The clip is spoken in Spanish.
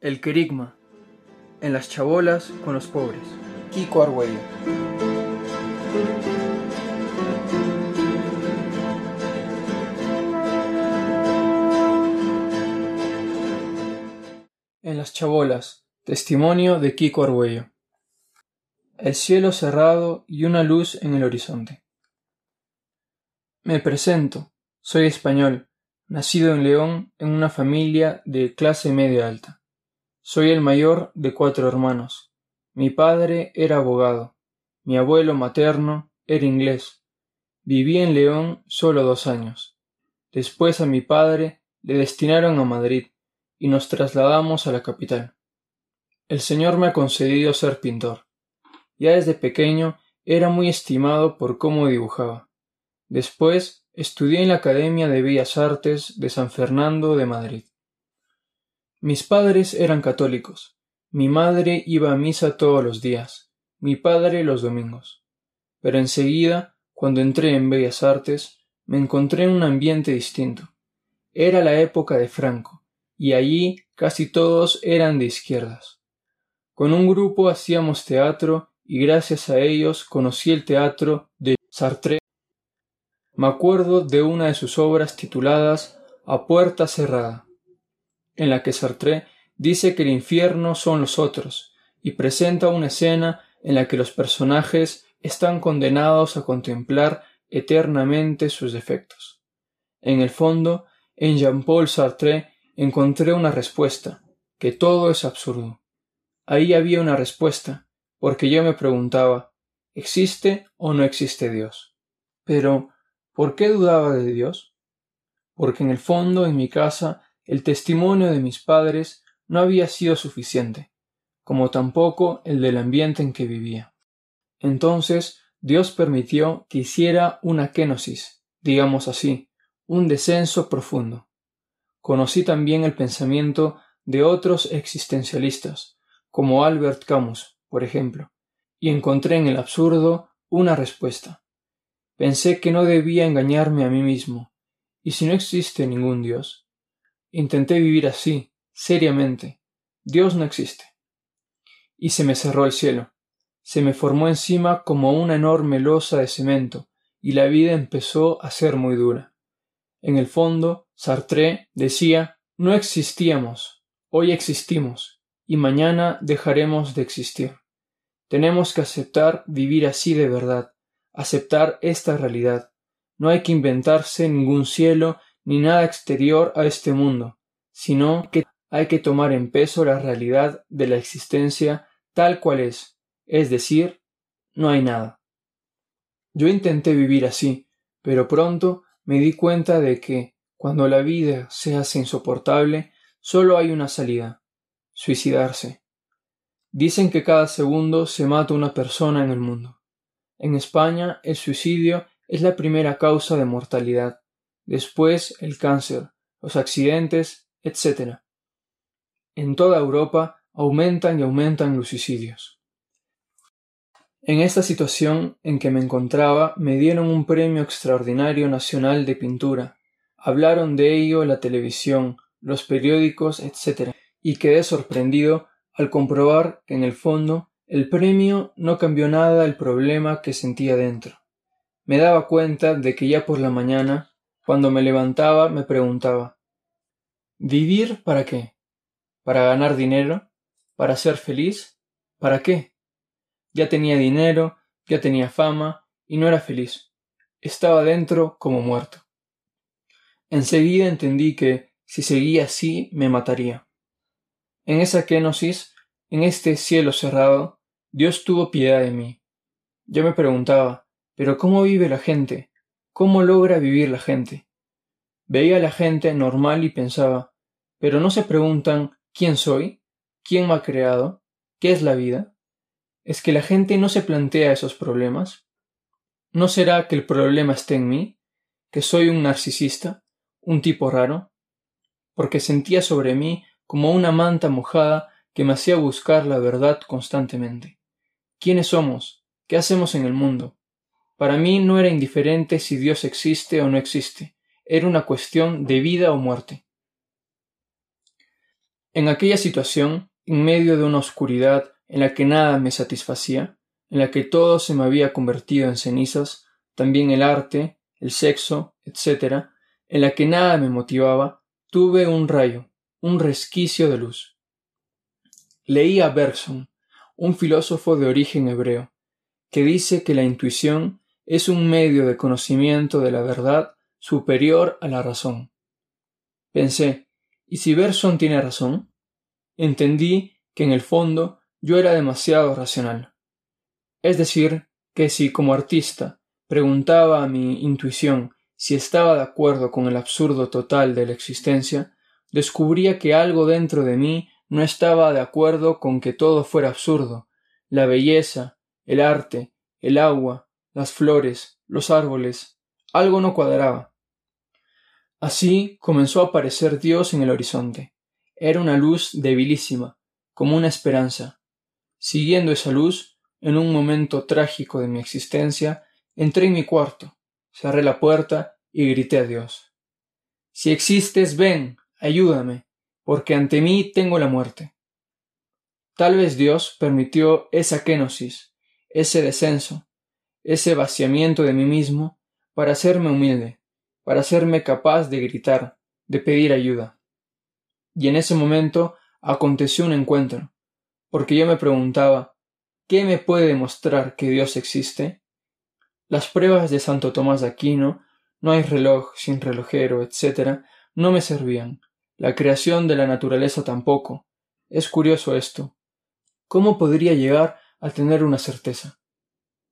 El querigma. En las chabolas con los pobres. Kiko Argüello. En las chabolas. Testimonio de Kiko Argüello. El cielo cerrado y una luz en el horizonte. Me presento. Soy español, nacido en León en una familia de clase media alta. Soy el mayor de cuatro hermanos. Mi padre era abogado. Mi abuelo materno era inglés. Viví en León solo dos años. Después a mi padre le destinaron a Madrid y nos trasladamos a la capital. El Señor me ha concedido ser pintor. Ya desde pequeño era muy estimado por cómo dibujaba. Después estudié en la Academia de Bellas Artes de San Fernando de Madrid. Mis padres eran católicos. Mi madre iba a misa todos los días, mi padre los domingos. Pero enseguida, cuando entré en Bellas Artes, me encontré en un ambiente distinto. Era la época de Franco, y allí casi todos eran de izquierdas. Con un grupo hacíamos teatro y gracias a ellos conocí el teatro de Sartre. Me acuerdo de una de sus obras tituladas A puerta cerrada en la que Sartre dice que el infierno son los otros, y presenta una escena en la que los personajes están condenados a contemplar eternamente sus defectos. En el fondo, en Jean-Paul Sartre encontré una respuesta, que todo es absurdo. Ahí había una respuesta, porque yo me preguntaba, ¿existe o no existe Dios? Pero, ¿por qué dudaba de Dios? Porque en el fondo, en mi casa, el testimonio de mis padres no había sido suficiente, como tampoco el del ambiente en que vivía. Entonces Dios permitió que hiciera una kenosis, digamos así, un descenso profundo. Conocí también el pensamiento de otros existencialistas, como Albert Camus, por ejemplo, y encontré en el absurdo una respuesta. Pensé que no debía engañarme a mí mismo, y si no existe ningún Dios, Intenté vivir así, seriamente. Dios no existe. Y se me cerró el cielo. Se me formó encima como una enorme losa de cemento, y la vida empezó a ser muy dura. En el fondo, Sartre decía no existíamos, hoy existimos, y mañana dejaremos de existir. Tenemos que aceptar vivir así de verdad, aceptar esta realidad. No hay que inventarse ningún cielo ni nada exterior a este mundo, sino que hay que tomar en peso la realidad de la existencia tal cual es, es decir, no hay nada. Yo intenté vivir así, pero pronto me di cuenta de que, cuando la vida se hace insoportable, solo hay una salida suicidarse. Dicen que cada segundo se mata una persona en el mundo. En España el suicidio es la primera causa de mortalidad después el cáncer, los accidentes, etc. En toda Europa aumentan y aumentan los suicidios. En esta situación en que me encontraba me dieron un premio extraordinario nacional de pintura. Hablaron de ello la televisión, los periódicos, etc. y quedé sorprendido al comprobar que en el fondo el premio no cambió nada el problema que sentía dentro. Me daba cuenta de que ya por la mañana cuando me levantaba me preguntaba ¿Vivir para qué? ¿Para ganar dinero? ¿Para ser feliz? ¿Para qué? Ya tenía dinero, ya tenía fama, y no era feliz. Estaba dentro como muerto. Enseguida entendí que, si seguía así, me mataría. En esa kenosis, en este cielo cerrado, Dios tuvo piedad de mí. Yo me preguntaba, ¿pero cómo vive la gente? ¿Cómo logra vivir la gente? Veía a la gente normal y pensaba, pero no se preguntan ¿quién soy? ¿Quién me ha creado? ¿Qué es la vida? ¿Es que la gente no se plantea esos problemas? ¿No será que el problema esté en mí? ¿Que soy un narcisista? ¿Un tipo raro? Porque sentía sobre mí como una manta mojada que me hacía buscar la verdad constantemente. ¿Quiénes somos? ¿Qué hacemos en el mundo? Para mí no era indiferente si Dios existe o no existe, era una cuestión de vida o muerte. En aquella situación, en medio de una oscuridad en la que nada me satisfacía, en la que todo se me había convertido en cenizas, también el arte, el sexo, etc., en la que nada me motivaba, tuve un rayo, un resquicio de luz. Leí a Bergson, un filósofo de origen hebreo, que dice que la intuición es un medio de conocimiento de la verdad superior a la razón. Pensé, ¿y si Bergson tiene razón? Entendí que en el fondo yo era demasiado racional. Es decir, que si como artista preguntaba a mi intuición si estaba de acuerdo con el absurdo total de la existencia, descubría que algo dentro de mí no estaba de acuerdo con que todo fuera absurdo, la belleza, el arte, el agua, las flores, los árboles, algo no cuadraba. Así comenzó a aparecer Dios en el horizonte. Era una luz debilísima, como una esperanza. Siguiendo esa luz, en un momento trágico de mi existencia, entré en mi cuarto, cerré la puerta y grité a Dios. Si existes, ven, ayúdame, porque ante mí tengo la muerte. Tal vez Dios permitió esa kenosis, ese descenso, ese vaciamiento de mí mismo, para hacerme humilde, para hacerme capaz de gritar, de pedir ayuda. Y en ese momento aconteció un encuentro, porque yo me preguntaba ¿qué me puede demostrar que Dios existe? Las pruebas de Santo Tomás de Aquino, no hay reloj sin relojero, etc., no me servían, la creación de la naturaleza tampoco. Es curioso esto. ¿Cómo podría llegar a tener una certeza?